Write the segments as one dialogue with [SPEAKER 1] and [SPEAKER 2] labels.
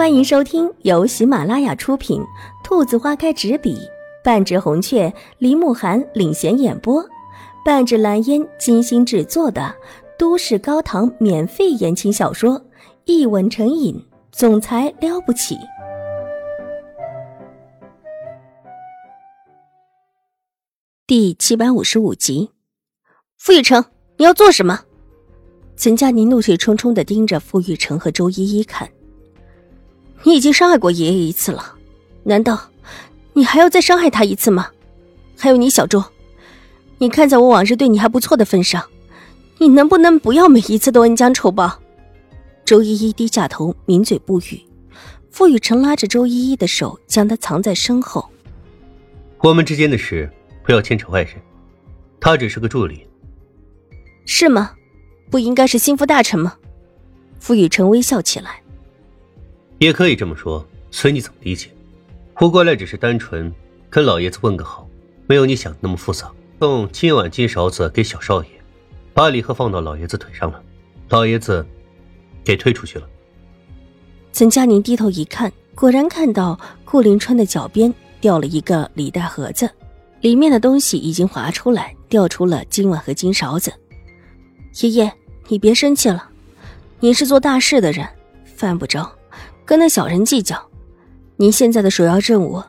[SPEAKER 1] 欢迎收听由喜马拉雅出品、兔子花开纸笔、半指红雀、林慕寒领衔演播、半指蓝烟精心制作的都市高糖免费言情小说《一吻成瘾》，总裁了不起。第七百五十五集，傅玉成，你要做什么？陈佳宁怒气冲冲的盯着傅玉成和周依依看。你已经伤害过爷爷一次了，难道你还要再伤害他一次吗？还有你小周，你看在我往日对你还不错的份上，你能不能不要每一次都恩将仇报？周依依低下头，抿嘴不语。傅雨辰拉着周依依的手，将她藏在身后。
[SPEAKER 2] 我们之间的事不要牵扯外人，他只是个助理。
[SPEAKER 1] 是吗？不应该是心腹大臣吗？傅雨辰微笑起来。
[SPEAKER 2] 也可以这么说，随你怎么理解。我过来只是单纯跟老爷子问个好，没有你想的那么复杂。送今晚金勺子给小少爷，把礼盒放到老爷子腿上了，老爷子给推出去了。
[SPEAKER 1] 岑佳宁低头一看，果然看到顾林川的脚边掉了一个礼袋盒子，里面的东西已经滑出来，掉出了金碗和金勺子。爷爷，你别生气了，你是做大事的人，犯不着。跟那小人计较，您现在的首要任务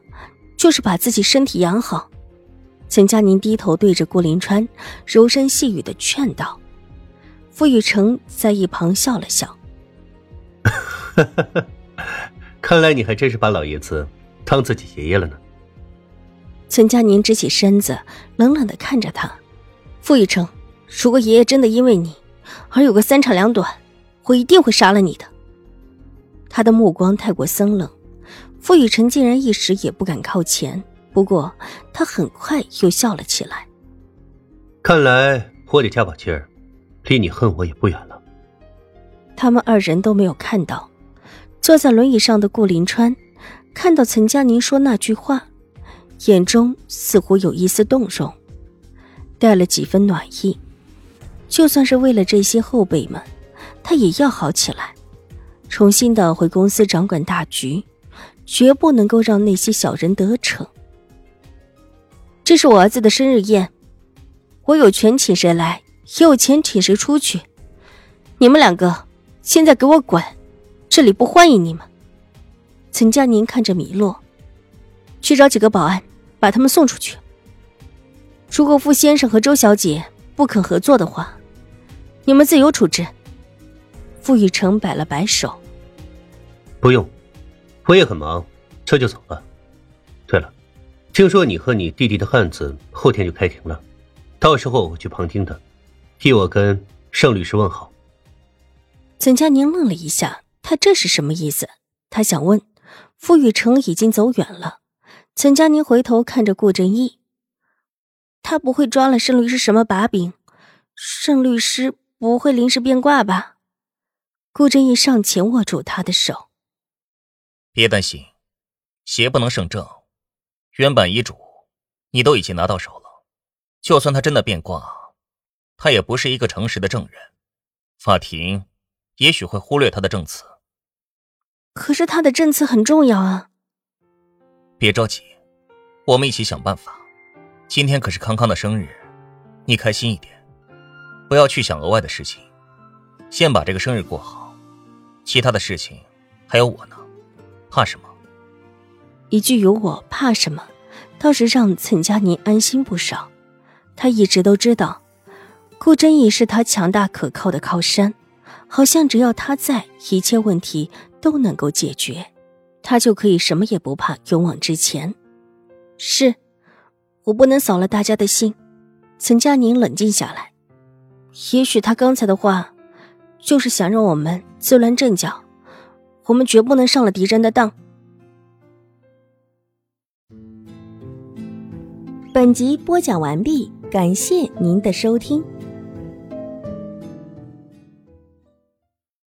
[SPEAKER 1] 就是把自己身体养好。陈佳宁低头对着顾林川柔声细语的劝道。傅雨成在一旁笑了笑，
[SPEAKER 2] 看来你还真是把老爷子当自己爷爷了呢。
[SPEAKER 1] 陈佳宁直起身子，冷冷的看着他。傅雨成，如果爷爷真的因为你而有个三长两短，我一定会杀了你的。他的目光太过森冷，傅雨辰竟然一时也不敢靠前。不过他很快又笑了起来。
[SPEAKER 2] 看来我得加把劲儿，离你恨我也不远了。
[SPEAKER 1] 他们二人都没有看到，坐在轮椅上的顾林川看到岑佳宁说那句话，眼中似乎有一丝动容，带了几分暖意。就算是为了这些后辈们，他也要好起来。重新的回公司掌管大局，绝不能够让那些小人得逞。这是我儿子的生日宴，我有权请谁来，也有钱请谁出去。你们两个现在给我滚，这里不欢迎你们。岑佳宁看着米洛，去找几个保安，把他们送出去。如果傅先生和周小姐不肯合作的话，你们自由处置。傅雨成摆了摆手。
[SPEAKER 2] 不用，我也很忙，这就走了。对了，听说你和你弟弟的案子后天就开庭了，到时候我去旁听的，替我跟盛律师问好。
[SPEAKER 1] 岑佳宁愣了一下，他这是什么意思？他想问，傅雨成已经走远了。岑佳宁回头看着顾正义，他不会抓了盛律师什么把柄？盛律师不会临时变卦吧？顾正义上前握住他的手。
[SPEAKER 3] 别担心，邪不能胜正。原版遗嘱你都已经拿到手了，就算他真的变卦，他也不是一个诚实的证人，法庭也许会忽略他的证词。
[SPEAKER 1] 可是他的证词很重要啊！
[SPEAKER 3] 别着急，我们一起想办法。今天可是康康的生日，你开心一点，不要去想额外的事情，先把这个生日过好，其他的事情还有我呢。怕什么？
[SPEAKER 1] 一句“有我怕什么”，倒是让岑佳宁安心不少。他一直都知道，顾真义是他强大可靠的靠山，好像只要他在，一切问题都能够解决，他就可以什么也不怕，勇往直前。是，我不能扫了大家的心。岑佳宁冷静下来，也许他刚才的话，就是想让我们自乱阵脚。我们绝不能上了敌人的当。本集播讲完毕，感谢您的收听。